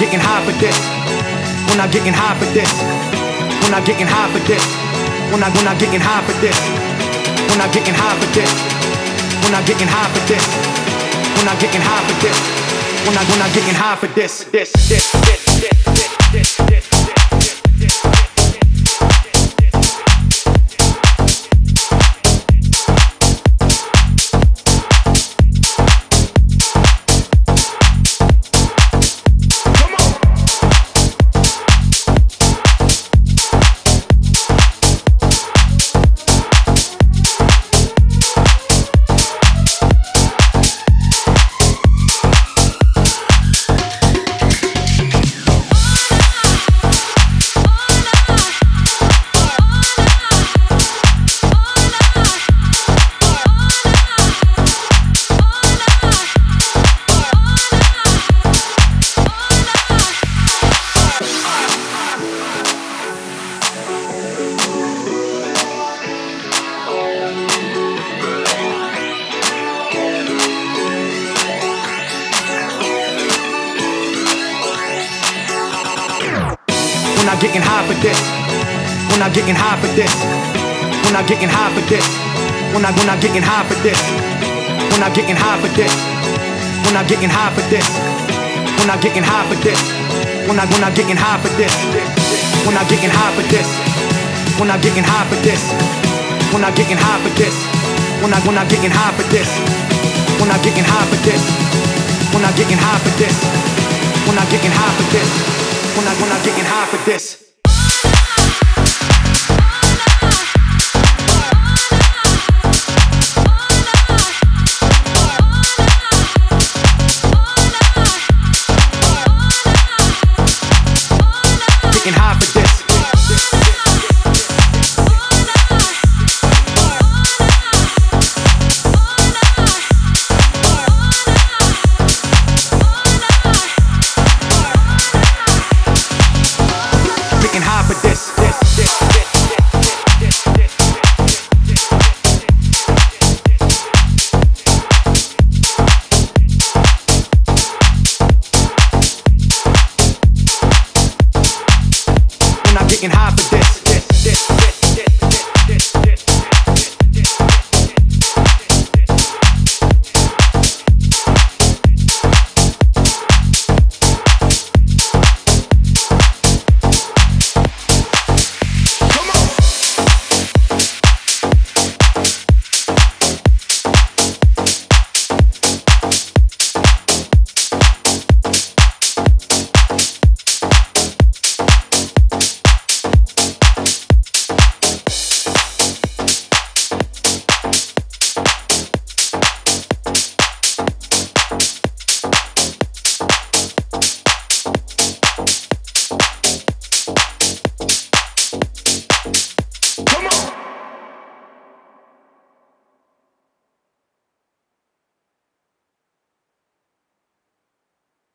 getting high for this. When I getting high for this. When I getting high for this. When I when I getting high for this. When I getting high for this. When I getting high for this. When I getting high for this. When I when I getting high for. This this this this this this. Getting high for this. When I getting high for this. When I getting high for this. When I when I getting high for this. When I getting high for this. When I getting high for this. When I getting high for this. When I when I getting high for this. When I getting high for this. When I getting high for this. When I getting high for this. When I when I getting high for this. When I getting high for this. When I getting high for this. When I getting high for this when I when I getting high for this. getting high for this.